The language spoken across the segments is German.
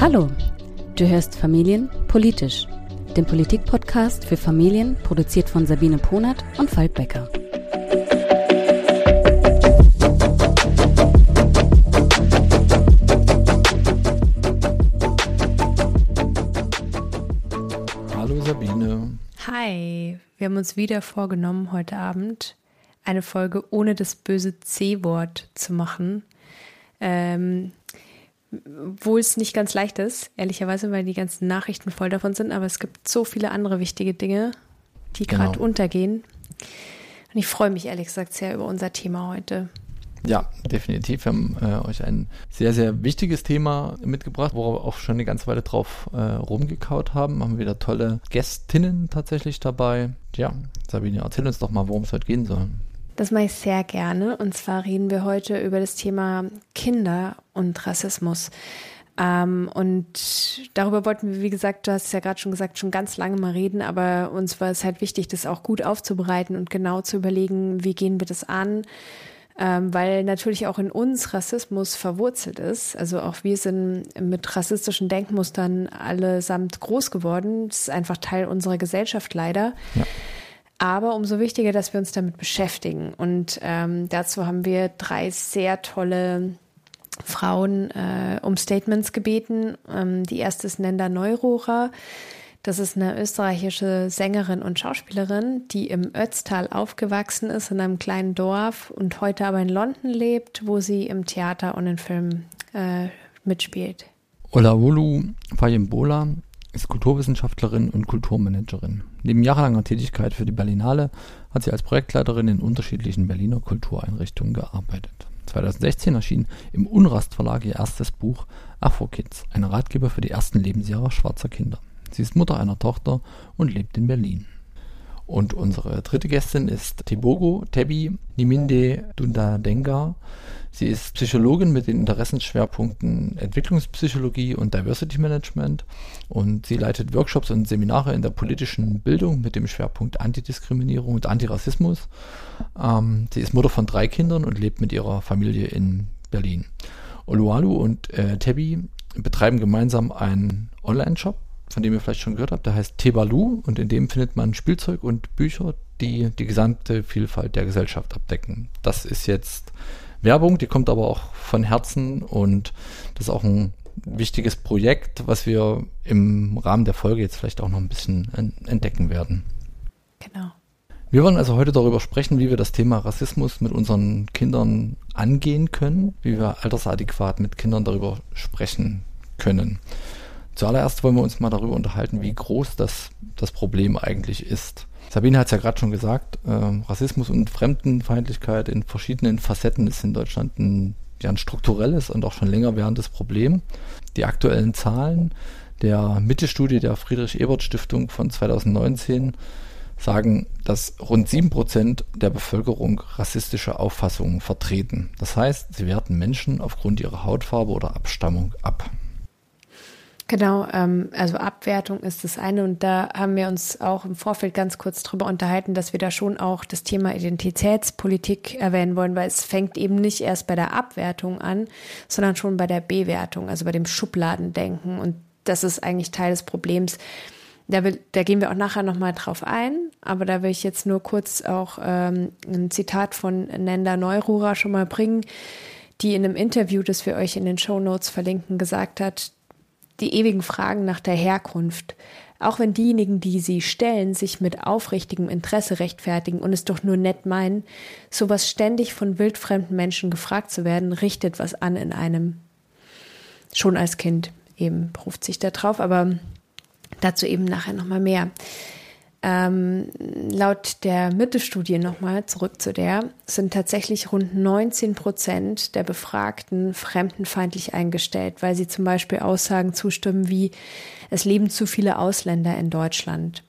Hallo, du hörst Familien politisch, den Politikpodcast für Familien, produziert von Sabine Ponert und Falk Becker. Hallo Sabine. Hi, wir haben uns wieder vorgenommen, heute Abend eine Folge ohne das böse C-Wort zu machen. Ähm, wo es nicht ganz leicht ist, ehrlicherweise, weil die ganzen Nachrichten voll davon sind, aber es gibt so viele andere wichtige Dinge, die gerade genau. untergehen. Und ich freue mich ehrlich gesagt sehr über unser Thema heute. Ja, definitiv. Wir haben äh, euch ein sehr, sehr wichtiges Thema mitgebracht, wo wir auch schon eine ganze Weile drauf äh, rumgekaut haben. Haben wieder tolle Gästinnen tatsächlich dabei. Ja, Sabine, erzähl uns doch mal, worum es heute gehen soll. Das mache ich sehr gerne. Und zwar reden wir heute über das Thema Kinder und Rassismus. Ähm, und darüber wollten wir, wie gesagt, du hast es ja gerade schon gesagt, schon ganz lange mal reden, aber uns war es halt wichtig, das auch gut aufzubereiten und genau zu überlegen, wie gehen wir das an. Ähm, weil natürlich auch in uns Rassismus verwurzelt ist. Also auch wir sind mit rassistischen Denkmustern allesamt groß geworden. Das ist einfach Teil unserer Gesellschaft leider. Ja. Aber umso wichtiger, dass wir uns damit beschäftigen. Und ähm, dazu haben wir drei sehr tolle Frauen äh, um Statements gebeten. Ähm, die erste ist Nenda Neurohrer. Das ist eine österreichische Sängerin und Schauspielerin, die im Ötztal aufgewachsen ist, in einem kleinen Dorf und heute aber in London lebt, wo sie im Theater und in Filmen äh, mitspielt. Olawolu Fayembola ist Kulturwissenschaftlerin und Kulturmanagerin. Neben jahrelanger Tätigkeit für die Berlinale hat sie als Projektleiterin in unterschiedlichen Berliner Kultureinrichtungen gearbeitet. 2016 erschien im Unrast Verlag ihr erstes Buch Afro Kids, ein Ratgeber für die ersten Lebensjahre schwarzer Kinder. Sie ist Mutter einer Tochter und lebt in Berlin. Und unsere dritte Gästin ist Tebogo Tebi Niminde Dundadenga. Sie ist Psychologin mit den Interessenschwerpunkten Entwicklungspsychologie und Diversity Management und sie leitet Workshops und Seminare in der politischen Bildung mit dem Schwerpunkt Antidiskriminierung und Antirassismus. Ähm, sie ist Mutter von drei Kindern und lebt mit ihrer Familie in Berlin. Olualu und äh, Tebi betreiben gemeinsam einen Online-Shop, von dem ihr vielleicht schon gehört habt. Der heißt Tebalu und in dem findet man Spielzeug und Bücher, die die gesamte Vielfalt der Gesellschaft abdecken. Das ist jetzt Werbung, die kommt aber auch von Herzen und das ist auch ein wichtiges Projekt, was wir im Rahmen der Folge jetzt vielleicht auch noch ein bisschen entdecken werden. Genau. Wir wollen also heute darüber sprechen, wie wir das Thema Rassismus mit unseren Kindern angehen können, wie wir altersadäquat mit Kindern darüber sprechen können. Zuallererst wollen wir uns mal darüber unterhalten, wie groß das, das Problem eigentlich ist. Sabine hat es ja gerade schon gesagt, äh, Rassismus und Fremdenfeindlichkeit in verschiedenen Facetten ist in Deutschland ein, ja, ein strukturelles und auch schon länger währendes Problem. Die aktuellen Zahlen der Mittelstudie der Friedrich-Ebert-Stiftung von 2019 sagen, dass rund 7% der Bevölkerung rassistische Auffassungen vertreten. Das heißt, sie werten Menschen aufgrund ihrer Hautfarbe oder Abstammung ab. Genau, ähm, also Abwertung ist das eine und da haben wir uns auch im Vorfeld ganz kurz drüber unterhalten, dass wir da schon auch das Thema Identitätspolitik erwähnen wollen, weil es fängt eben nicht erst bei der Abwertung an, sondern schon bei der Bewertung, also bei dem Schubladendenken und das ist eigentlich Teil des Problems. Da, will, da gehen wir auch nachher nochmal drauf ein, aber da will ich jetzt nur kurz auch ähm, ein Zitat von Nenda Neurura schon mal bringen, die in einem Interview, das wir euch in den Show Notes verlinken, gesagt hat, die ewigen Fragen nach der Herkunft, auch wenn diejenigen, die sie stellen, sich mit aufrichtigem Interesse rechtfertigen und es doch nur nett meinen, sowas ständig von wildfremden Menschen gefragt zu werden, richtet was an in einem. Schon als Kind eben beruft sich da drauf, aber dazu eben nachher nochmal mehr. Ähm, laut der Mittelstudie nochmal zurück zu der sind tatsächlich rund 19 Prozent der Befragten fremdenfeindlich eingestellt, weil sie zum Beispiel Aussagen zustimmen wie es leben zu viele Ausländer in Deutschland.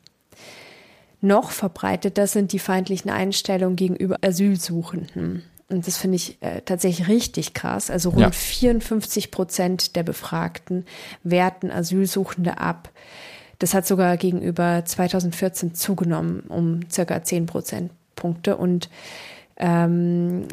Noch verbreiteter sind die feindlichen Einstellungen gegenüber Asylsuchenden. Und das finde ich äh, tatsächlich richtig krass. Also rund ja. 54 Prozent der Befragten werten Asylsuchende ab. Das hat sogar gegenüber 2014 zugenommen um circa 10 Prozentpunkte. Und Ähm,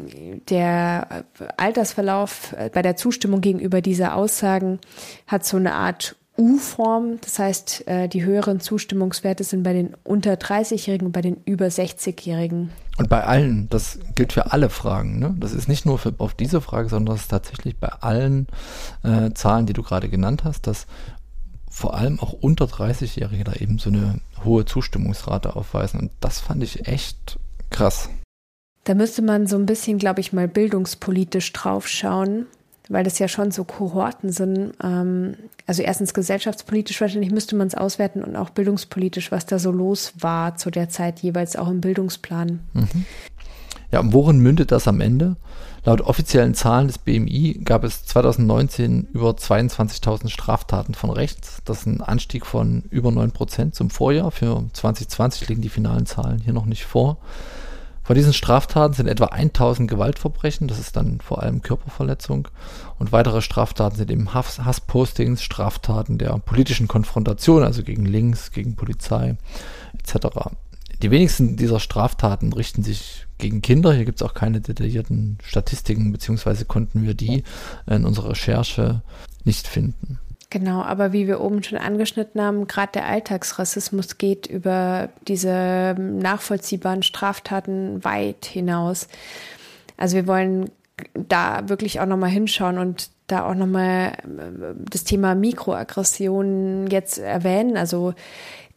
der Altersverlauf bei der Zustimmung gegenüber dieser Aussagen hat so eine Art U-Form. Das heißt, äh, die höheren Zustimmungswerte sind bei den unter 30-Jährigen und bei den über 60-Jährigen. Und bei allen, das gilt für alle Fragen. Ne? Das ist nicht nur für, auf diese Frage, sondern das ist tatsächlich bei allen äh, Zahlen, die du gerade genannt hast, dass vor allem auch unter 30-Jährige da eben so eine hohe Zustimmungsrate aufweisen. Und das fand ich echt krass. Da müsste man so ein bisschen, glaube ich, mal bildungspolitisch draufschauen weil das ja schon so Kohorten sind. Ähm, also erstens gesellschaftspolitisch wahrscheinlich müsste man es auswerten und auch bildungspolitisch, was da so los war zu der Zeit jeweils auch im Bildungsplan. Mhm. Ja, worin mündet das am Ende? Laut offiziellen Zahlen des BMI gab es 2019 über 22.000 Straftaten von rechts. Das ist ein Anstieg von über 9 Prozent zum Vorjahr. Für 2020 liegen die finalen Zahlen hier noch nicht vor. Von diesen Straftaten sind etwa 1000 Gewaltverbrechen, das ist dann vor allem Körperverletzung. Und weitere Straftaten sind eben Hass Hasspostings, Straftaten der politischen Konfrontation, also gegen Links, gegen Polizei etc. Die wenigsten dieser Straftaten richten sich gegen Kinder. Hier gibt es auch keine detaillierten Statistiken, beziehungsweise konnten wir die in unserer Recherche nicht finden. Genau, aber wie wir oben schon angeschnitten haben, gerade der Alltagsrassismus geht über diese nachvollziehbaren Straftaten weit hinaus. Also wir wollen da wirklich auch nochmal hinschauen und da auch nochmal äh, das Thema Mikroaggressionen jetzt erwähnen, also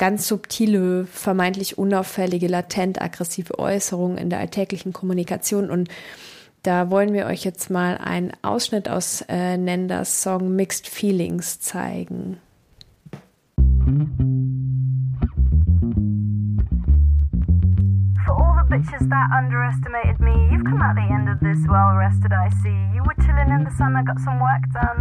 ganz subtile, vermeintlich unauffällige, latent aggressive Äußerungen in der alltäglichen Kommunikation und da wollen wir euch jetzt mal einen Ausschnitt aus äh, Nendas Song Mixed Feelings zeigen. bitches that underestimated me. You've come out the end of this well rested, I see. You were chilling in the sun, I got some work done.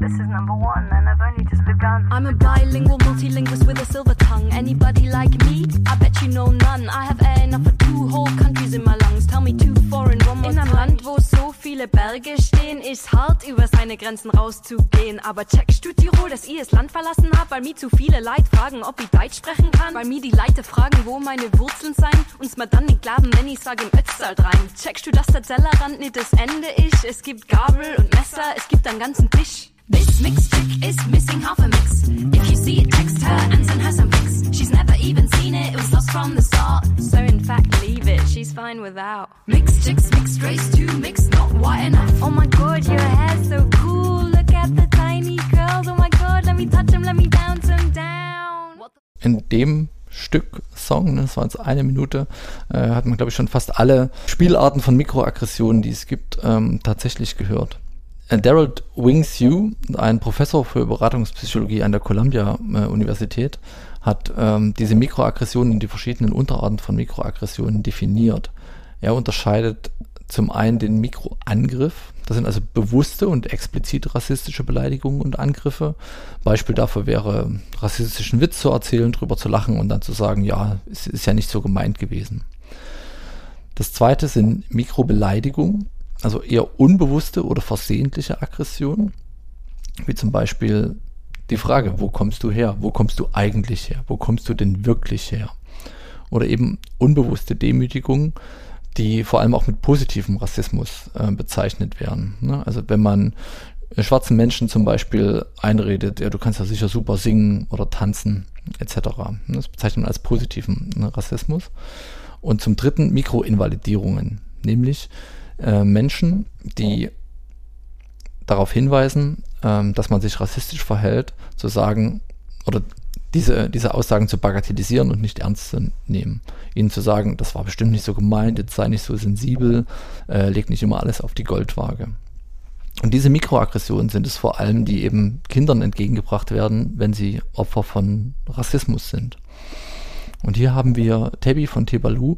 This is number one, and I've only just begun. I'm a bilingual multilingualist with a silver tongue. Anybody like me? I bet you know none. I have air enough for two whole countries in my lungs. Tell me two foreign, one more In einem Land, wo so viele Berge stehen, ist hart, über seine Grenzen rauszugehen. Aber checkst du Tirol, dass ich das Land verlassen hab, weil mir zu viele Leute fragen, ob ich Deutsch sprechen kann? Weil mir die Leute fragen, wo meine Wurzeln sein, uns mir dann nicht glauben, wenn ich sag im Ötztal rein. Checkst du, dass der Tellerrand nicht das Ende ist? Es gibt Gabel und Messer, es gibt einen ganzen Tisch. This mixed chick is missing half a mix. If you see it, text her and send her some pics. She's never even seen it, it was lost from the start. So in fact, leave it, she's fine without. Mixed chicks, mixed race, too mixed, not white enough. Oh my god, your hair's so cool. Look at the tiny curls. Oh my god, let me touch them, let me bounce them down. In dem Stück Song, ne, das war jetzt eine Minute, äh, hat man, glaube ich, schon fast alle Spielarten von Mikroaggressionen, die es gibt, ähm, tatsächlich gehört. Äh, Daryl Wings Yu, ein Professor für Beratungspsychologie an der Columbia äh, hat ähm, diese Mikroaggressionen und die verschiedenen Unterarten von Mikroaggressionen definiert. Er unterscheidet zum einen den Mikroangriff, das sind also bewusste und explizit rassistische Beleidigungen und Angriffe. Beispiel dafür wäre, rassistischen Witz zu erzählen, drüber zu lachen und dann zu sagen, ja, es ist ja nicht so gemeint gewesen. Das zweite sind Mikrobeleidigungen, also eher unbewusste oder versehentliche Aggressionen, wie zum Beispiel die Frage, wo kommst du her? Wo kommst du eigentlich her? Wo kommst du denn wirklich her? Oder eben unbewusste Demütigungen, die vor allem auch mit positivem Rassismus äh, bezeichnet werden. Ne? Also wenn man schwarzen Menschen zum Beispiel einredet, ja, du kannst ja sicher super singen oder tanzen, etc. Das bezeichnet man als positiven ne, Rassismus. Und zum dritten Mikroinvalidierungen, nämlich äh, Menschen, die darauf hinweisen, äh, dass man sich rassistisch verhält, zu sagen, oder diese, diese Aussagen zu bagatellisieren und nicht ernst zu nehmen. Ihnen zu sagen, das war bestimmt nicht so gemeint, jetzt sei nicht so sensibel, äh, leg nicht immer alles auf die Goldwaage. Und diese Mikroaggressionen sind es vor allem, die eben Kindern entgegengebracht werden, wenn sie Opfer von Rassismus sind. Und hier haben wir Tabby von Tebalu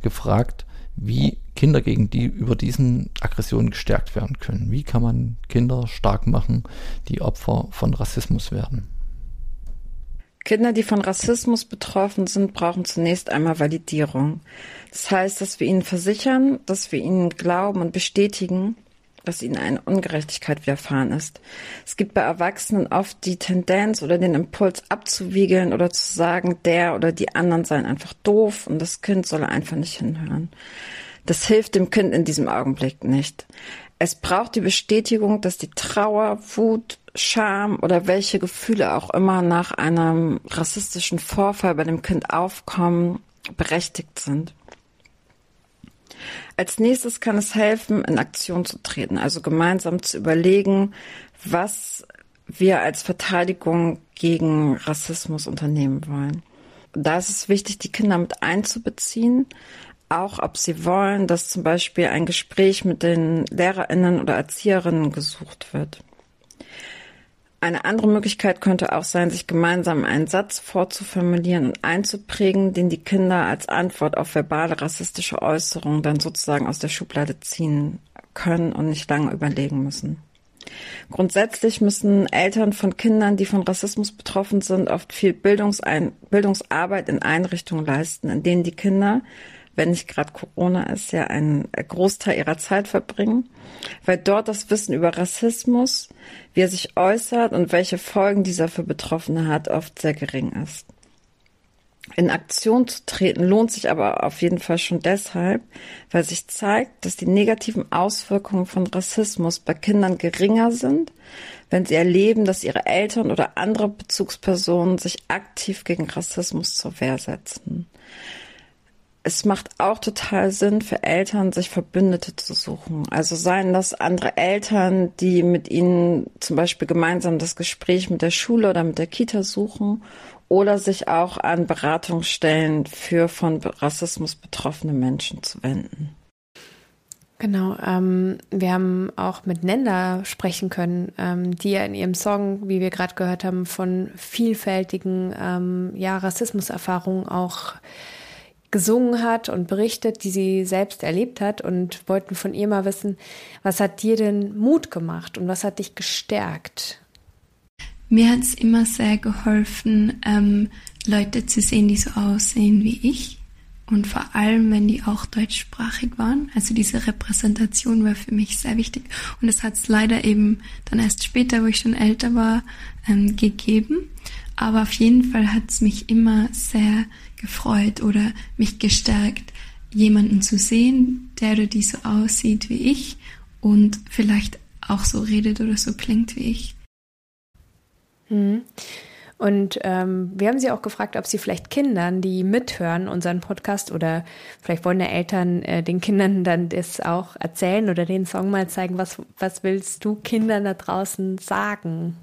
gefragt, wie Kinder gegen die über diesen Aggressionen gestärkt werden können. Wie kann man Kinder stark machen, die Opfer von Rassismus werden? Kinder, die von Rassismus betroffen sind, brauchen zunächst einmal Validierung. Das heißt, dass wir ihnen versichern, dass wir ihnen glauben und bestätigen, dass ihnen eine Ungerechtigkeit widerfahren ist. Es gibt bei Erwachsenen oft die Tendenz oder den Impuls abzuwiegeln oder zu sagen, der oder die anderen seien einfach doof und das Kind solle einfach nicht hinhören. Das hilft dem Kind in diesem Augenblick nicht. Es braucht die Bestätigung, dass die Trauer, Wut, Scham oder welche Gefühle auch immer nach einem rassistischen Vorfall bei dem Kind aufkommen, berechtigt sind. Als nächstes kann es helfen, in Aktion zu treten, also gemeinsam zu überlegen, was wir als Verteidigung gegen Rassismus unternehmen wollen. Da ist es wichtig, die Kinder mit einzubeziehen, auch ob sie wollen, dass zum Beispiel ein Gespräch mit den Lehrerinnen oder Erzieherinnen gesucht wird. Eine andere Möglichkeit könnte auch sein, sich gemeinsam einen Satz vorzuformulieren und einzuprägen, den die Kinder als Antwort auf verbale rassistische Äußerungen dann sozusagen aus der Schublade ziehen können und nicht lange überlegen müssen. Grundsätzlich müssen Eltern von Kindern, die von Rassismus betroffen sind, oft viel Bildungsarbeit in Einrichtungen leisten, in denen die Kinder wenn nicht gerade Corona ist, ja einen Großteil ihrer Zeit verbringen, weil dort das Wissen über Rassismus, wie er sich äußert und welche Folgen dieser für Betroffene hat, oft sehr gering ist. In Aktion zu treten lohnt sich aber auf jeden Fall schon deshalb, weil sich zeigt, dass die negativen Auswirkungen von Rassismus bei Kindern geringer sind, wenn sie erleben, dass ihre Eltern oder andere Bezugspersonen sich aktiv gegen Rassismus zur Wehr setzen es macht auch total Sinn für Eltern, sich Verbündete zu suchen. Also seien das andere Eltern, die mit ihnen zum Beispiel gemeinsam das Gespräch mit der Schule oder mit der Kita suchen oder sich auch an Beratungsstellen für von Rassismus betroffene Menschen zu wenden. Genau, ähm, wir haben auch mit Nenda sprechen können, ähm, die ja in ihrem Song, wie wir gerade gehört haben, von vielfältigen ähm, ja, Rassismuserfahrungen auch gesungen hat und berichtet, die sie selbst erlebt hat und wollten von ihr mal wissen, was hat dir denn Mut gemacht und was hat dich gestärkt? Mir hat es immer sehr geholfen, ähm, Leute zu sehen, die so aussehen wie ich und vor allem, wenn die auch deutschsprachig waren. Also diese Repräsentation war für mich sehr wichtig und das hat es leider eben dann erst später, wo ich schon älter war, ähm, gegeben. Aber auf jeden Fall hat es mich immer sehr gefreut oder mich gestärkt, jemanden zu sehen, der oder die so aussieht wie ich und vielleicht auch so redet oder so klingt wie ich. Mhm. Und ähm, wir haben sie auch gefragt, ob sie vielleicht Kindern, die mithören, unseren Podcast oder vielleicht wollen ja Eltern äh, den Kindern dann das auch erzählen oder den Song mal zeigen. Was, was willst du Kindern da draußen sagen?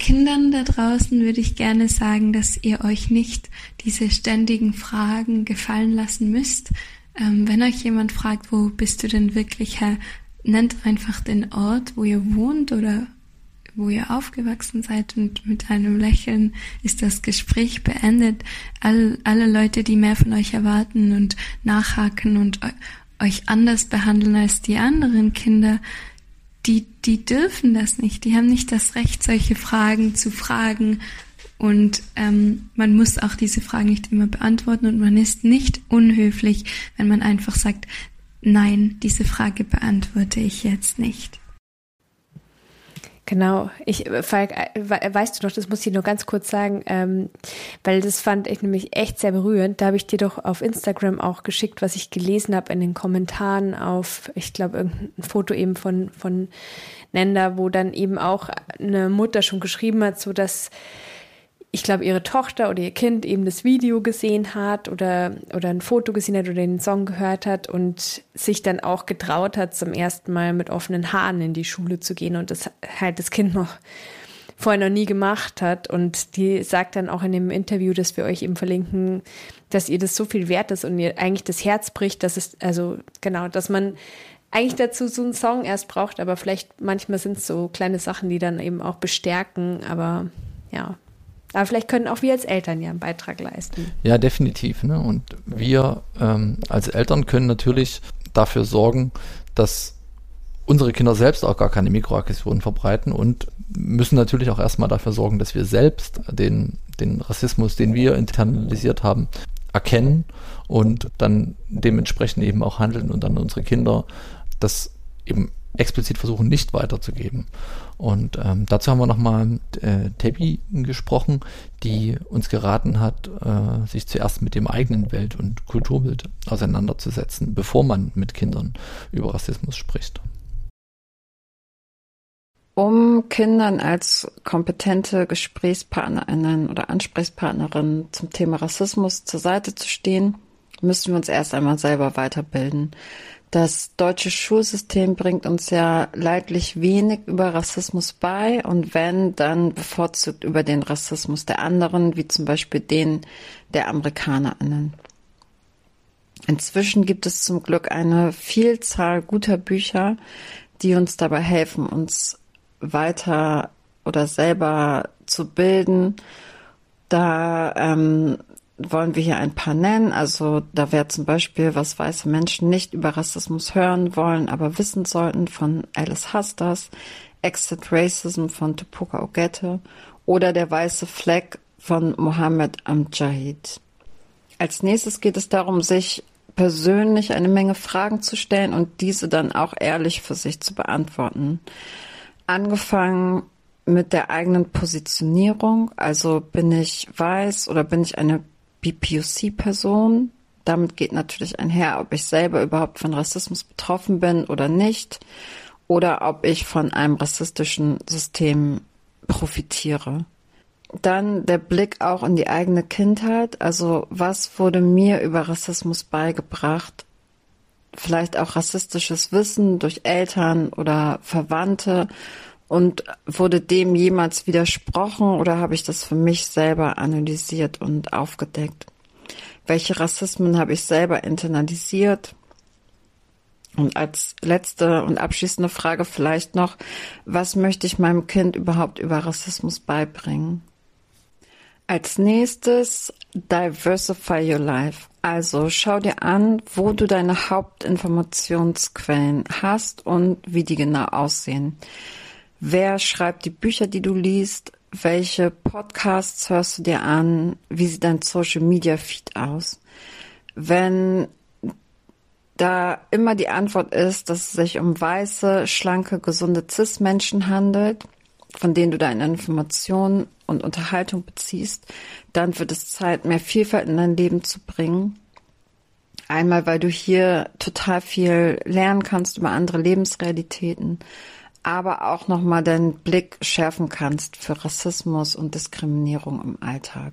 Kindern da draußen würde ich gerne sagen, dass ihr euch nicht diese ständigen Fragen gefallen lassen müsst. Ähm, wenn euch jemand fragt, wo bist du denn wirklich her, nennt einfach den Ort, wo ihr wohnt oder wo ihr aufgewachsen seid und mit einem Lächeln ist das Gespräch beendet. All, alle Leute, die mehr von euch erwarten und nachhaken und euch anders behandeln als die anderen Kinder, die, die dürfen das nicht. Die haben nicht das Recht, solche Fragen zu fragen. Und ähm, man muss auch diese Fragen nicht immer beantworten und man ist nicht unhöflich, wenn man einfach sagt, nein, diese Frage beantworte ich jetzt nicht. Genau, ich, äh, Falk, äh, weißt du noch, das muss ich nur ganz kurz sagen, ähm, weil das fand ich nämlich echt sehr berührend. Da habe ich dir doch auf Instagram auch geschickt, was ich gelesen habe in den Kommentaren auf, ich glaube, irgendein Foto eben von, von Nenda, wo dann eben auch eine Mutter schon geschrieben hat, so dass ich glaube, ihre Tochter oder ihr Kind eben das Video gesehen hat oder, oder ein Foto gesehen hat oder den Song gehört hat und sich dann auch getraut hat, zum ersten Mal mit offenen Haaren in die Schule zu gehen und das halt das Kind noch vorher noch nie gemacht hat. Und die sagt dann auch in dem Interview, das wir euch eben verlinken, dass ihr das so viel wert ist und ihr eigentlich das Herz bricht, dass es, also genau, dass man eigentlich dazu so einen Song erst braucht, aber vielleicht manchmal sind es so kleine Sachen, die dann eben auch bestärken, aber ja, aber vielleicht können auch wir als Eltern ja einen Beitrag leisten. Ja, definitiv. Ne? Und wir ähm, als Eltern können natürlich dafür sorgen, dass unsere Kinder selbst auch gar keine Mikroaggressionen verbreiten und müssen natürlich auch erstmal dafür sorgen, dass wir selbst den, den Rassismus, den wir internalisiert haben, erkennen und dann dementsprechend eben auch handeln und dann unsere Kinder das eben explizit versuchen, nicht weiterzugeben. Und ähm, dazu haben wir nochmal mit äh, Tebi gesprochen, die uns geraten hat, äh, sich zuerst mit dem eigenen Welt- und Kulturbild auseinanderzusetzen, bevor man mit Kindern über Rassismus spricht. Um Kindern als kompetente Gesprächspartnerinnen oder Ansprechpartnerinnen zum Thema Rassismus zur Seite zu stehen, müssen wir uns erst einmal selber weiterbilden. Das deutsche Schulsystem bringt uns ja leidlich wenig über Rassismus bei und wenn, dann bevorzugt über den Rassismus der anderen, wie zum Beispiel den der AmerikanerInnen. Inzwischen gibt es zum Glück eine Vielzahl guter Bücher, die uns dabei helfen, uns weiter oder selber zu bilden. Da ähm, wollen wir hier ein paar nennen. Also da wäre zum Beispiel, was weiße Menschen nicht über Rassismus hören wollen, aber wissen sollten von Alice Hasters, Exit Racism von Tupoka Ogette oder Der weiße Fleck von Mohammed Amjahid. Als nächstes geht es darum, sich persönlich eine Menge Fragen zu stellen und diese dann auch ehrlich für sich zu beantworten. Angefangen mit der eigenen Positionierung, also bin ich weiß oder bin ich eine BPOC-Person. Damit geht natürlich einher, ob ich selber überhaupt von Rassismus betroffen bin oder nicht, oder ob ich von einem rassistischen System profitiere. Dann der Blick auch in die eigene Kindheit. Also was wurde mir über Rassismus beigebracht? Vielleicht auch rassistisches Wissen durch Eltern oder Verwandte. Und wurde dem jemals widersprochen oder habe ich das für mich selber analysiert und aufgedeckt? Welche Rassismen habe ich selber internalisiert? Und als letzte und abschließende Frage vielleicht noch, was möchte ich meinem Kind überhaupt über Rassismus beibringen? Als nächstes Diversify Your Life. Also schau dir an, wo du deine Hauptinformationsquellen hast und wie die genau aussehen. Wer schreibt die Bücher, die du liest? Welche Podcasts hörst du dir an? Wie sieht dein Social Media Feed aus? Wenn da immer die Antwort ist, dass es sich um weiße, schlanke, gesunde Cis-Menschen handelt, von denen du deine Informationen und Unterhaltung beziehst, dann wird es Zeit, mehr Vielfalt in dein Leben zu bringen. Einmal, weil du hier total viel lernen kannst über andere Lebensrealitäten aber auch nochmal deinen Blick schärfen kannst für Rassismus und Diskriminierung im Alltag.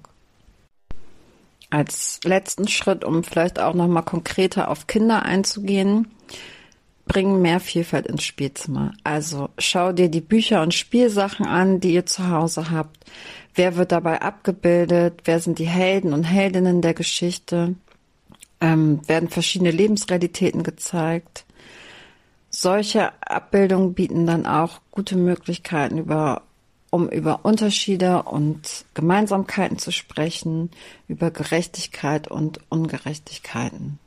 Als letzten Schritt, um vielleicht auch nochmal konkreter auf Kinder einzugehen, bring mehr Vielfalt ins Spielzimmer. Also schau dir die Bücher und Spielsachen an, die ihr zu Hause habt. Wer wird dabei abgebildet? Wer sind die Helden und Heldinnen der Geschichte? Ähm, werden verschiedene Lebensrealitäten gezeigt? Solche Abbildungen bieten dann auch gute Möglichkeiten, über, um über Unterschiede und Gemeinsamkeiten zu sprechen, über Gerechtigkeit und Ungerechtigkeiten.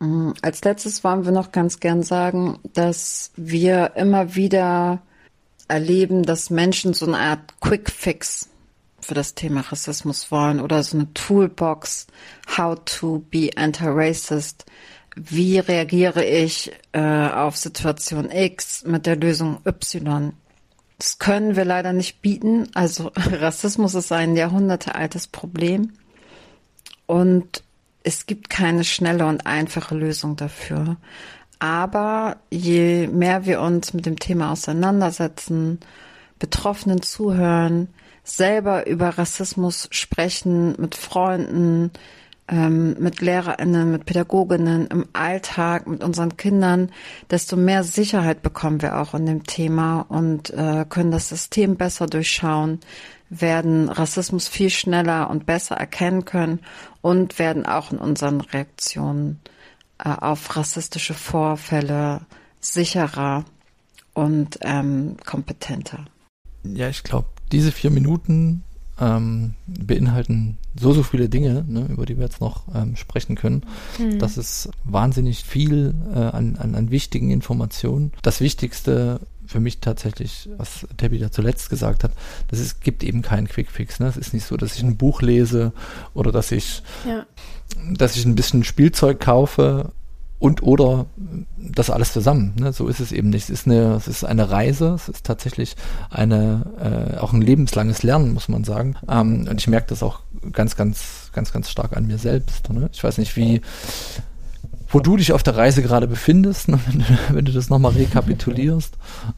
Mm, als letztes wollen wir noch ganz gern sagen, dass wir immer wieder erleben, dass Menschen so eine Art Quick Fix für das Thema Rassismus wollen oder so eine Toolbox, how to be anti-racist wie reagiere ich äh, auf Situation X mit der Lösung Y. Das können wir leider nicht bieten. Also Rassismus ist ein jahrhundertealtes Problem und es gibt keine schnelle und einfache Lösung dafür. Aber je mehr wir uns mit dem Thema auseinandersetzen, Betroffenen zuhören, selber über Rassismus sprechen, mit Freunden, ähm, mit LehrerInnen, mit Pädagoginnen im Alltag, mit unseren Kindern, desto mehr Sicherheit bekommen wir auch in dem Thema und äh, können das System besser durchschauen, werden Rassismus viel schneller und besser erkennen können und werden auch in unseren Reaktionen äh, auf rassistische Vorfälle sicherer und ähm, kompetenter. Ja, ich glaube, diese vier Minuten ähm, beinhalten so, so viele Dinge, ne, über die wir jetzt noch ähm, sprechen können. Mhm. Das ist wahnsinnig viel äh, an, an, an wichtigen Informationen. Das Wichtigste für mich tatsächlich, was Tabby da zuletzt gesagt hat, dass es gibt eben keinen Quickfix. Ne? Es ist nicht so, dass ich ein Buch lese oder dass ich, ja. dass ich ein bisschen Spielzeug kaufe und oder das alles zusammen. Ne? So ist es eben nicht. Es ist eine, es ist eine Reise, es ist tatsächlich eine, äh, auch ein lebenslanges Lernen, muss man sagen. Ähm, und ich merke das auch ganz, ganz, ganz, ganz stark an mir selbst. Ne? Ich weiß nicht, wie, wo du dich auf der Reise gerade befindest, ne? wenn, du, wenn du das nochmal rekapitulierst.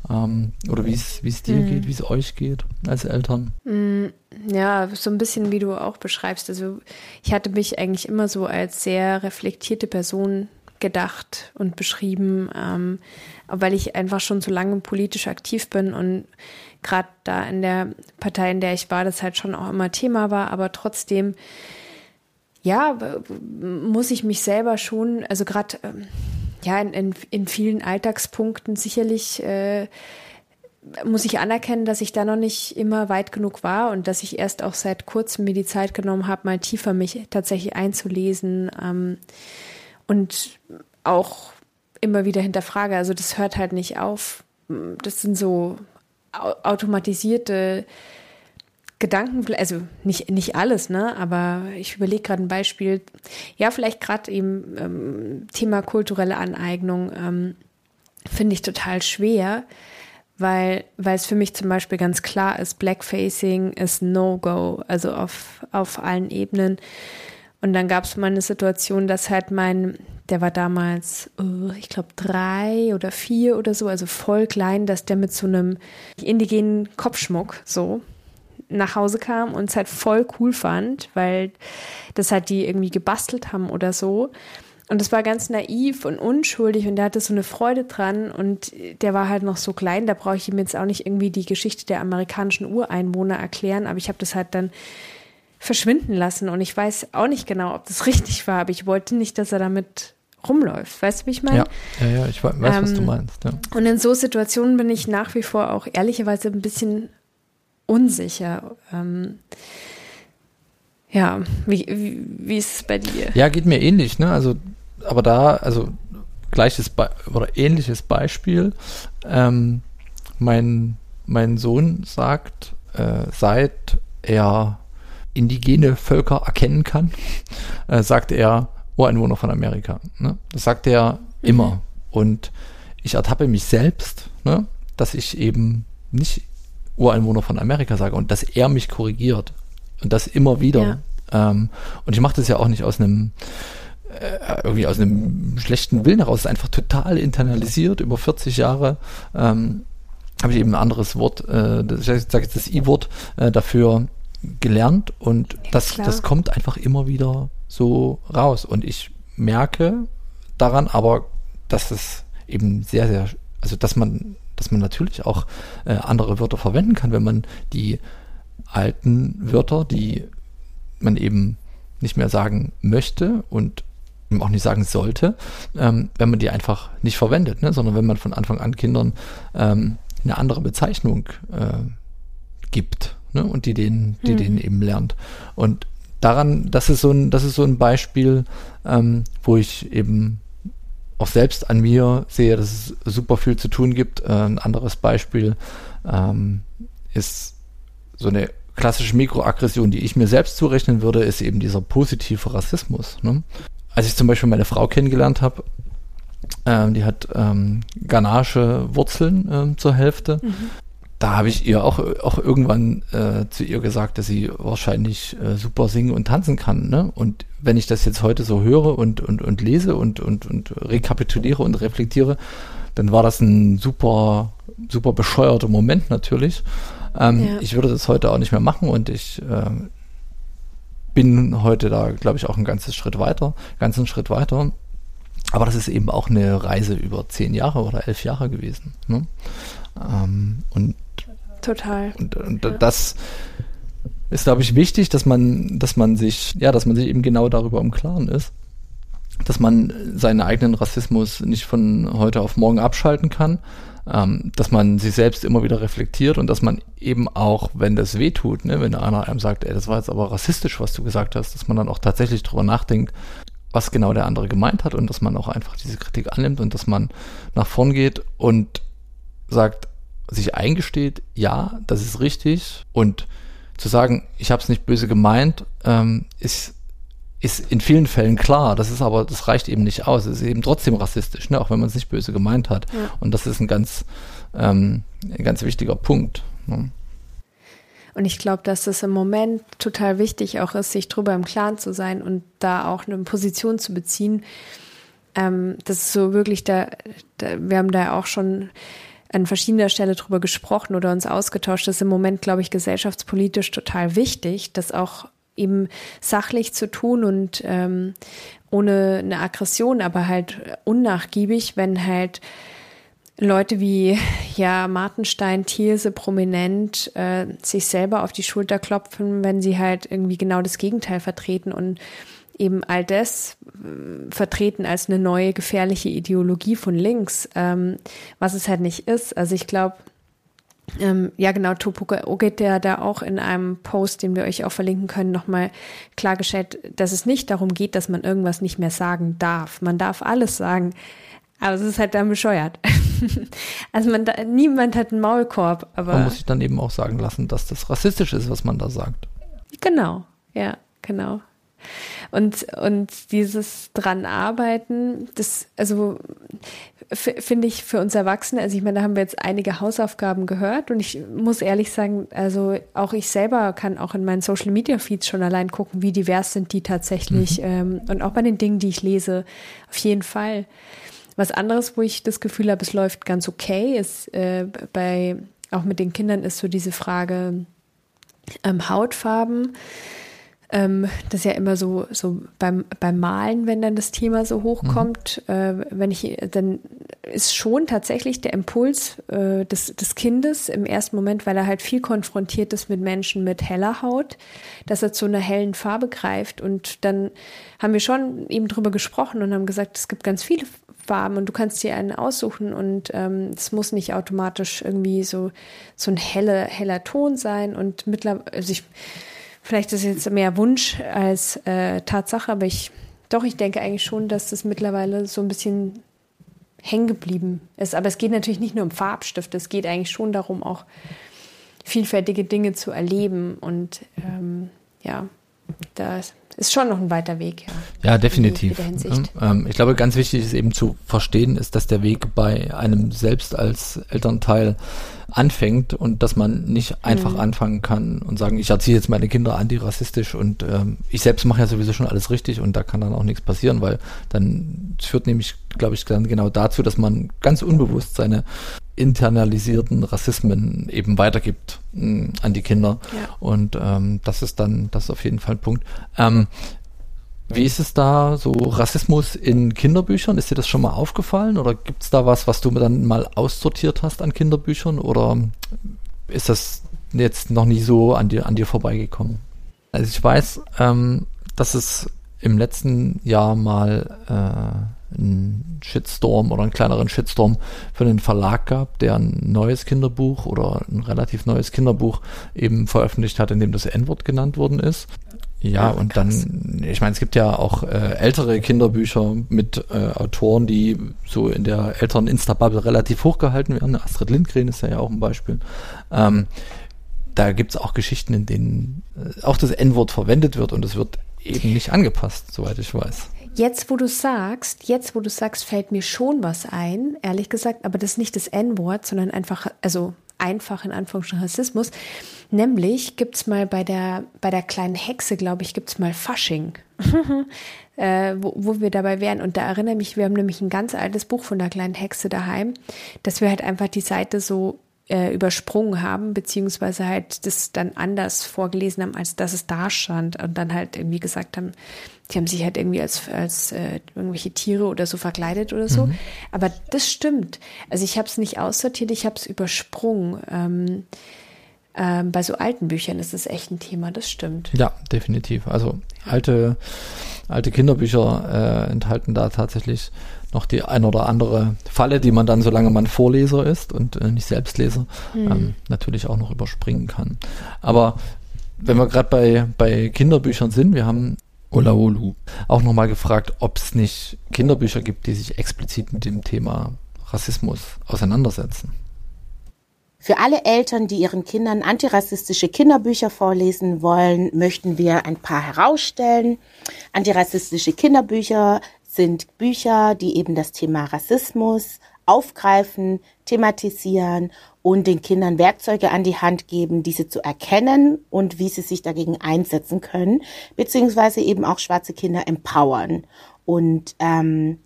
Ähm, oder wie es dir mhm. geht, wie es euch geht als Eltern. Mhm. Ja, so ein bisschen wie du auch beschreibst. Also ich hatte mich eigentlich immer so als sehr reflektierte Person gedacht und beschrieben, ähm, weil ich einfach schon so lange politisch aktiv bin und gerade da in der Partei, in der ich war, das halt schon auch immer Thema war, aber trotzdem, ja, muss ich mich selber schon, also gerade ähm, ja, in, in, in, vielen Alltagspunkten sicherlich äh, muss ich anerkennen, dass ich da noch nicht immer weit genug war und dass ich erst auch seit kurzem mir die Zeit genommen habe, mal tiefer mich tatsächlich einzulesen. Ähm, und auch immer wieder hinterfrage. Also das hört halt nicht auf. Das sind so automatisierte Gedanken, also nicht, nicht alles, ne? Aber ich überlege gerade ein Beispiel. Ja, vielleicht gerade eben ähm, Thema kulturelle Aneignung ähm, finde ich total schwer, weil, es für mich zum Beispiel ganz klar ist, Blackfacing ist No-Go, also auf, auf allen Ebenen. Und dann gab es mal eine Situation, dass halt mein, der war damals, uh, ich glaube, drei oder vier oder so, also voll klein, dass der mit so einem indigenen Kopfschmuck so nach Hause kam und es halt voll cool fand, weil das halt die irgendwie gebastelt haben oder so. Und das war ganz naiv und unschuldig und der hatte so eine Freude dran und der war halt noch so klein, da brauche ich ihm jetzt auch nicht irgendwie die Geschichte der amerikanischen Ureinwohner erklären, aber ich habe das halt dann verschwinden lassen. Und ich weiß auch nicht genau, ob das richtig war, aber ich wollte nicht, dass er damit rumläuft. Weißt du, wie ich meine? Ja, ja, ja ich weiß, ähm, was du ähm, meinst. Ja. Und in so Situationen bin ich nach wie vor auch ehrlicherweise ein bisschen unsicher. Ähm, ja, wie, wie, wie ist es bei dir? Ja, geht mir ähnlich, ne? Also, aber da, also gleiches Be oder ähnliches Beispiel. Ähm, mein, mein Sohn sagt, äh, seit er indigene Völker erkennen kann, äh, sagt er Ureinwohner von Amerika. Ne? Das sagt er immer. Mhm. Und ich ertappe mich selbst, ne, dass ich eben nicht Ureinwohner von Amerika sage und dass er mich korrigiert. Und das immer wieder. Ja. Ähm, und ich mache das ja auch nicht aus einem äh, irgendwie aus einem schlechten Willen heraus. Es ist einfach total internalisiert über 40 Jahre. Ähm, habe ich eben ein anderes Wort, äh, ich sage jetzt das I-Wort äh, dafür gelernt und das, das kommt einfach immer wieder so raus. Und ich merke daran aber, dass es eben sehr, sehr, also dass man, dass man natürlich auch äh, andere Wörter verwenden kann, wenn man die alten Wörter, die man eben nicht mehr sagen möchte und auch nicht sagen sollte, ähm, wenn man die einfach nicht verwendet, ne? sondern wenn man von Anfang an Kindern ähm, eine andere Bezeichnung äh, gibt ne? und die den, die mhm. den eben lernt. Und daran, das ist so ein, das ist so ein Beispiel, ähm, wo ich eben auch selbst an mir sehe, dass es super viel zu tun gibt. Äh, ein anderes Beispiel ähm, ist so eine klassische Mikroaggression, die ich mir selbst zurechnen würde, ist eben dieser positive Rassismus. Ne? Als ich zum Beispiel meine Frau kennengelernt habe, ähm, die hat ähm, Ganache Wurzeln ähm, zur Hälfte. Mhm da habe ich ihr auch, auch irgendwann äh, zu ihr gesagt, dass sie wahrscheinlich äh, super singen und tanzen kann. Ne? Und wenn ich das jetzt heute so höre und, und, und lese und, und, und rekapituliere und reflektiere, dann war das ein super, super bescheuerter Moment natürlich. Ähm, ja. Ich würde das heute auch nicht mehr machen und ich äh, bin heute da, glaube ich, auch ein ganzes Schritt weiter, ganzen Schritt weiter. Aber das ist eben auch eine Reise über zehn Jahre oder elf Jahre gewesen. Ne? Ähm, und Total. Und, und ja. das ist, glaube ich, wichtig, dass man, dass man sich, ja, dass man sich eben genau darüber im Klaren ist, dass man seinen eigenen Rassismus nicht von heute auf morgen abschalten kann, ähm, dass man sich selbst immer wieder reflektiert und dass man eben auch, wenn das weh tut, ne, wenn einer einem sagt, ey, das war jetzt aber rassistisch, was du gesagt hast, dass man dann auch tatsächlich drüber nachdenkt, was genau der andere gemeint hat und dass man auch einfach diese Kritik annimmt und dass man nach vorn geht und sagt, sich eingesteht, ja, das ist richtig und zu sagen, ich habe es nicht böse gemeint, ähm, ist ist in vielen Fällen klar. Das ist aber, das reicht eben nicht aus. Es ist eben trotzdem rassistisch, ne? auch wenn man es nicht böse gemeint hat. Ja. Und das ist ein ganz, ähm, ein ganz wichtiger Punkt. Ne? Und ich glaube, dass es im Moment total wichtig auch ist, sich drüber im Klaren zu sein und da auch eine Position zu beziehen. Ähm, das ist so wirklich da, da, wir haben da auch schon an verschiedener Stelle drüber gesprochen oder uns ausgetauscht. Das ist im Moment, glaube ich, gesellschaftspolitisch total wichtig, das auch eben sachlich zu tun und ähm, ohne eine Aggression, aber halt unnachgiebig, wenn halt Leute wie ja Martenstein, Thielse prominent äh, sich selber auf die Schulter klopfen, wenn sie halt irgendwie genau das Gegenteil vertreten und eben all das äh, vertreten als eine neue gefährliche Ideologie von links, ähm, was es halt nicht ist. Also ich glaube, ähm, ja, genau, Topuka Oget, der da auch in einem Post, den wir euch auch verlinken können, nochmal klargestellt, dass es nicht darum geht, dass man irgendwas nicht mehr sagen darf. Man darf alles sagen, aber es ist halt dann bescheuert. also man da, niemand hat einen Maulkorb, aber. Man muss sich dann eben auch sagen lassen, dass das rassistisch ist, was man da sagt. Genau, ja, genau. Und, und dieses dran arbeiten, das, also finde ich für uns Erwachsene, also ich meine, da haben wir jetzt einige Hausaufgaben gehört und ich muss ehrlich sagen, also auch ich selber kann auch in meinen Social Media Feeds schon allein gucken, wie divers sind die tatsächlich mhm. ähm, und auch bei den Dingen, die ich lese, auf jeden Fall. Was anderes, wo ich das Gefühl habe, es läuft ganz okay, ist äh, bei auch mit den Kindern ist so diese Frage ähm, Hautfarben ähm, das ist ja immer so, so beim, beim Malen, wenn dann das Thema so hochkommt, mhm. äh, wenn ich, dann ist schon tatsächlich der Impuls äh, des, des Kindes im ersten Moment, weil er halt viel konfrontiert ist mit Menschen mit heller Haut, dass er zu einer hellen Farbe greift. Und dann haben wir schon eben drüber gesprochen und haben gesagt, es gibt ganz viele Farben und du kannst dir einen aussuchen und ähm, es muss nicht automatisch irgendwie so, so ein helle, heller Ton sein. Und mittlerweile, also ich Vielleicht ist es jetzt mehr Wunsch als äh, Tatsache, aber ich, doch, ich denke eigentlich schon, dass das mittlerweile so ein bisschen hängen geblieben ist. Aber es geht natürlich nicht nur um Farbstifte, es geht eigentlich schon darum, auch vielfältige Dinge zu erleben. Und ähm, ja, da ist schon noch ein weiter Weg. Ja, ja definitiv. Ähm, ich glaube, ganz wichtig ist eben zu verstehen, ist, dass der Weg bei einem selbst als Elternteil anfängt und dass man nicht einfach mhm. anfangen kann und sagen, ich erziehe jetzt meine Kinder antirassistisch und ähm, ich selbst mache ja sowieso schon alles richtig und da kann dann auch nichts passieren, weil dann führt nämlich, glaube ich, dann genau dazu, dass man ganz unbewusst seine internalisierten Rassismen eben weitergibt mh, mm, an die Kinder. Ja. Und ähm, das ist dann, das ist auf jeden Fall ein Punkt. Ähm, wie ist es da, so Rassismus in Kinderbüchern? Ist dir das schon mal aufgefallen oder gibt es da was, was du dann mal aussortiert hast an Kinderbüchern oder ist das jetzt noch nie so an dir, an dir vorbeigekommen? Also ich weiß, ähm, dass es im letzten Jahr mal äh, einen Shitstorm oder einen kleineren Shitstorm für einen Verlag gab, der ein neues Kinderbuch oder ein relativ neues Kinderbuch eben veröffentlicht hat, in dem das N-Wort genannt worden ist. Ja, ja und krass. dann, ich meine, es gibt ja auch äh, ältere Kinderbücher mit äh, Autoren, die so in der älteren Insta-Bubble relativ hochgehalten werden. Astrid Lindgren ist ja auch ein Beispiel. Ähm, da gibt's auch Geschichten, in denen äh, auch das N-Wort verwendet wird und es wird eben nicht angepasst, soweit ich weiß. Jetzt, wo du sagst, jetzt, wo du sagst, fällt mir schon was ein, ehrlich gesagt, aber das ist nicht das N-Wort, sondern einfach, also einfach in Anführungsstrichen Rassismus. Nämlich gibt's mal bei der, bei der kleinen Hexe, glaube ich, gibt's mal Fasching, äh, wo, wo wir dabei wären. Und da erinnere mich, wir haben nämlich ein ganz altes Buch von der kleinen Hexe daheim, dass wir halt einfach die Seite so äh, übersprungen haben, beziehungsweise halt das dann anders vorgelesen haben, als dass es da stand und dann halt irgendwie gesagt haben, die haben sich halt irgendwie als, als äh, irgendwelche Tiere oder so verkleidet oder so. Mhm. Aber das stimmt. Also ich habe es nicht aussortiert, ich habe es übersprungen. Ähm, ähm, bei so alten Büchern ist es echt ein Thema, das stimmt. Ja, definitiv. Also alte, alte Kinderbücher äh, enthalten da tatsächlich noch die ein oder andere Falle, die man dann, solange man Vorleser ist und äh, nicht Selbstleser, mhm. ähm, natürlich auch noch überspringen kann. Aber wenn wir gerade bei, bei Kinderbüchern sind, wir haben Olaolu auch nochmal gefragt, ob es nicht Kinderbücher gibt, die sich explizit mit dem Thema Rassismus auseinandersetzen. Für alle Eltern, die ihren Kindern antirassistische Kinderbücher vorlesen wollen, möchten wir ein paar herausstellen. Antirassistische Kinderbücher sind Bücher, die eben das Thema Rassismus aufgreifen, thematisieren und den Kindern Werkzeuge an die Hand geben, diese zu erkennen und wie sie sich dagegen einsetzen können, beziehungsweise eben auch schwarze Kinder empowern. Und ähm,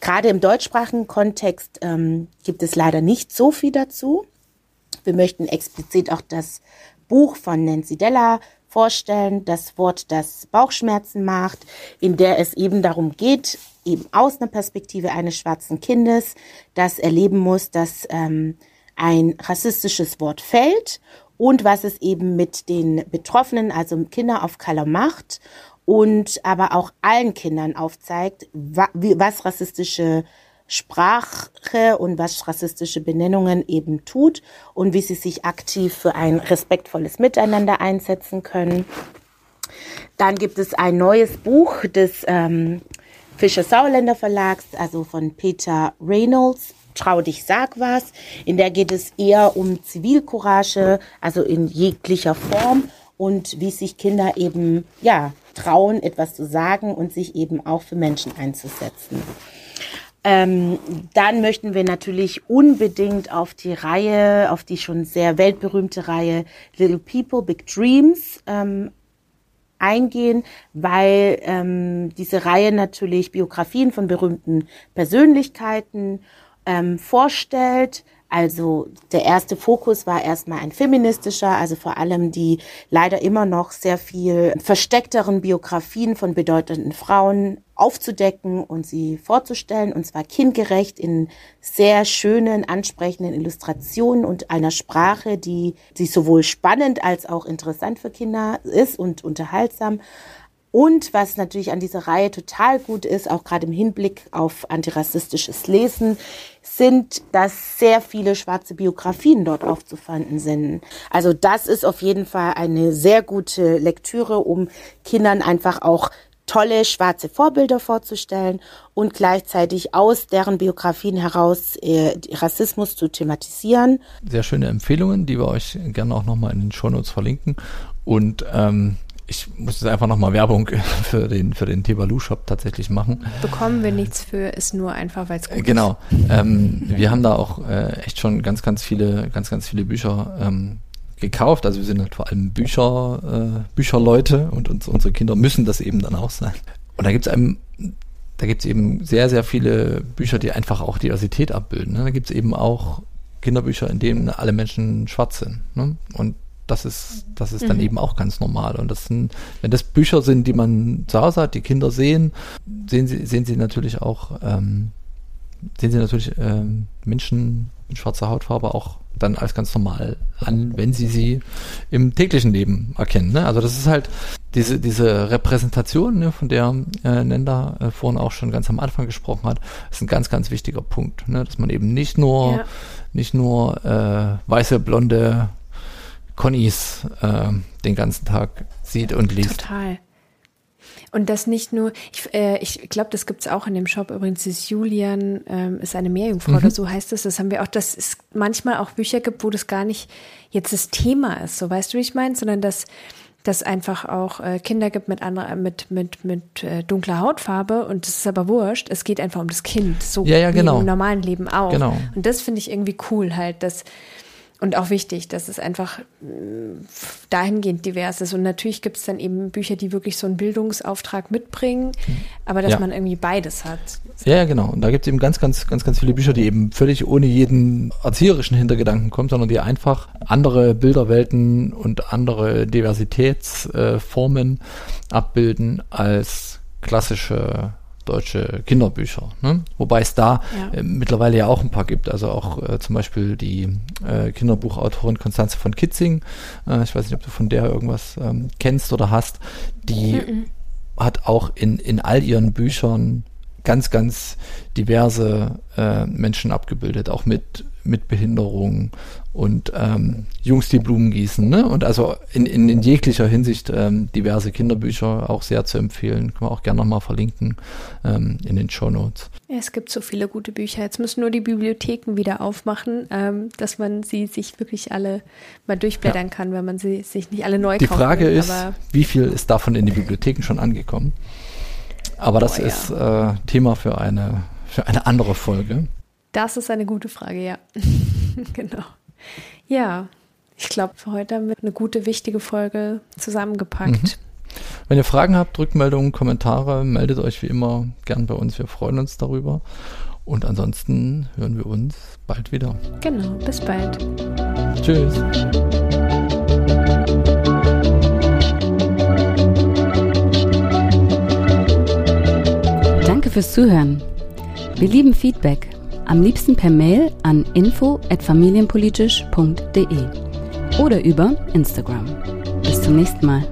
gerade im deutschsprachigen Kontext ähm, gibt es leider nicht so viel dazu. Wir möchten explizit auch das Buch von Nancy Della vorstellen, das Wort, das Bauchschmerzen macht, in der es eben darum geht, eben aus einer Perspektive eines schwarzen Kindes, das erleben muss, dass ähm, ein rassistisches Wort fällt und was es eben mit den Betroffenen, also Kinder of Color macht und aber auch allen Kindern aufzeigt, was rassistische Sprache und was rassistische Benennungen eben tut und wie sie sich aktiv für ein respektvolles Miteinander einsetzen können. Dann gibt es ein neues Buch des ähm, Fischer Sauerländer Verlags, also von Peter Reynolds, Trau dich, sag was. In der geht es eher um Zivilcourage, also in jeglicher Form und wie sich Kinder eben, ja, trauen, etwas zu sagen und sich eben auch für Menschen einzusetzen. Ähm, dann möchten wir natürlich unbedingt auf die Reihe, auf die schon sehr weltberühmte Reihe Little People, Big Dreams ähm, eingehen, weil ähm, diese Reihe natürlich Biografien von berühmten Persönlichkeiten ähm, vorstellt. Also der erste Fokus war erstmal ein feministischer, also vor allem die leider immer noch sehr viel versteckteren Biografien von bedeutenden Frauen aufzudecken und sie vorzustellen, und zwar kindgerecht in sehr schönen, ansprechenden Illustrationen und einer Sprache, die, die sowohl spannend als auch interessant für Kinder ist und unterhaltsam. Und was natürlich an dieser Reihe total gut ist, auch gerade im Hinblick auf antirassistisches Lesen, sind, dass sehr viele schwarze Biografien dort aufzufinden sind. Also das ist auf jeden Fall eine sehr gute Lektüre, um Kindern einfach auch tolle schwarze Vorbilder vorzustellen und gleichzeitig aus deren Biografien heraus äh, Rassismus zu thematisieren. Sehr schöne Empfehlungen, die wir euch gerne auch nochmal in den Shownotes verlinken. Und ähm, ich muss jetzt einfach nochmal Werbung für den, für den Tebalu-Shop tatsächlich machen. Bekommen wir nichts für, ist nur einfach, weil es gut genau. ist. Genau. Ähm, wir haben da auch äh, echt schon ganz, ganz viele, ganz, ganz viele Bücher ähm, gekauft. Also wir sind halt vor allem Bücher, äh, Bücherleute und uns, unsere Kinder müssen das eben dann auch sein. Und da gibt es einem, da gibt es eben sehr, sehr viele Bücher, die einfach auch Diversität abbilden. Ne? Da gibt es eben auch Kinderbücher, in denen alle Menschen schwarz sind. Ne? Und das ist, das ist mhm. dann eben auch ganz normal. Und das sind, wenn das Bücher sind, die man zu Hause hat, die Kinder sehen, sehen sie, sehen sie natürlich auch, ähm, sehen sie natürlich ähm, Menschen mit schwarzer Hautfarbe auch dann als ganz normal an, wenn sie sie im täglichen Leben erkennen. Ne? Also das ist halt diese, diese Repräsentation, ne, von der äh, Nenda äh, vorhin auch schon ganz am Anfang gesprochen hat, ist ein ganz, ganz wichtiger Punkt, ne? dass man eben nicht nur, ja. nicht nur äh, weiße, blonde Connys äh, den ganzen Tag sieht und liest. Total. Und das nicht nur, ich, äh, ich glaube, das gibt's auch in dem Shop übrigens, dieses Julian ähm, ist eine Meerjungfrau mhm. oder so heißt es. Das haben wir auch, dass es manchmal auch Bücher gibt, wo das gar nicht jetzt das Thema ist, so weißt du, wie ich meine, sondern dass dass einfach auch äh, Kinder gibt mit anderer, mit mit mit äh, dunkler Hautfarbe und das ist aber wurscht. Es geht einfach um das Kind, so ja, ja, genau. wie im normalen Leben auch. Genau. Und das finde ich irgendwie cool halt, dass und auch wichtig, dass es einfach mm, dahingehend divers ist. Und natürlich gibt es dann eben Bücher, die wirklich so einen Bildungsauftrag mitbringen, aber dass ja. man irgendwie beides hat. Ja, ja, genau. Und da gibt es eben ganz, ganz, ganz, ganz viele Bücher, die eben völlig ohne jeden erzieherischen Hintergedanken kommen, sondern die einfach andere Bilderwelten und andere Diversitätsformen abbilden als klassische deutsche Kinderbücher. Ne? Wobei es da ja. äh, mittlerweile ja auch ein paar gibt. Also auch äh, zum Beispiel die äh, Kinderbuchautorin Konstanze von Kitzing. Äh, ich weiß nicht, ob du von der irgendwas ähm, kennst oder hast. Die mhm. hat auch in, in all ihren Büchern ganz, ganz diverse äh, Menschen abgebildet, auch mit, mit Behinderung und ähm, Jungs, die Blumen gießen. Ne? Und also in, in, in jeglicher Hinsicht ähm, diverse Kinderbücher auch sehr zu empfehlen. Können wir auch gerne nochmal verlinken ähm, in den Show Notes. Es gibt so viele gute Bücher. Jetzt müssen nur die Bibliotheken wieder aufmachen, ähm, dass man sie sich wirklich alle mal durchblättern ja. kann, wenn man sie sich nicht alle neu Die Frage will, ist, wie viel ist davon in die Bibliotheken schon angekommen? Aber das oh, ja. ist äh, Thema für eine, für eine andere Folge. Das ist eine gute Frage, ja. genau. Ja, ich glaube, für heute haben wir eine gute, wichtige Folge zusammengepackt. Mhm. Wenn ihr Fragen habt, Rückmeldungen, Kommentare, meldet euch wie immer gern bei uns. Wir freuen uns darüber. Und ansonsten hören wir uns bald wieder. Genau, bis bald. Tschüss. Danke fürs Zuhören. Wir lieben Feedback am liebsten per Mail an info@familienpolitisch.de oder über Instagram. Bis zum nächsten Mal.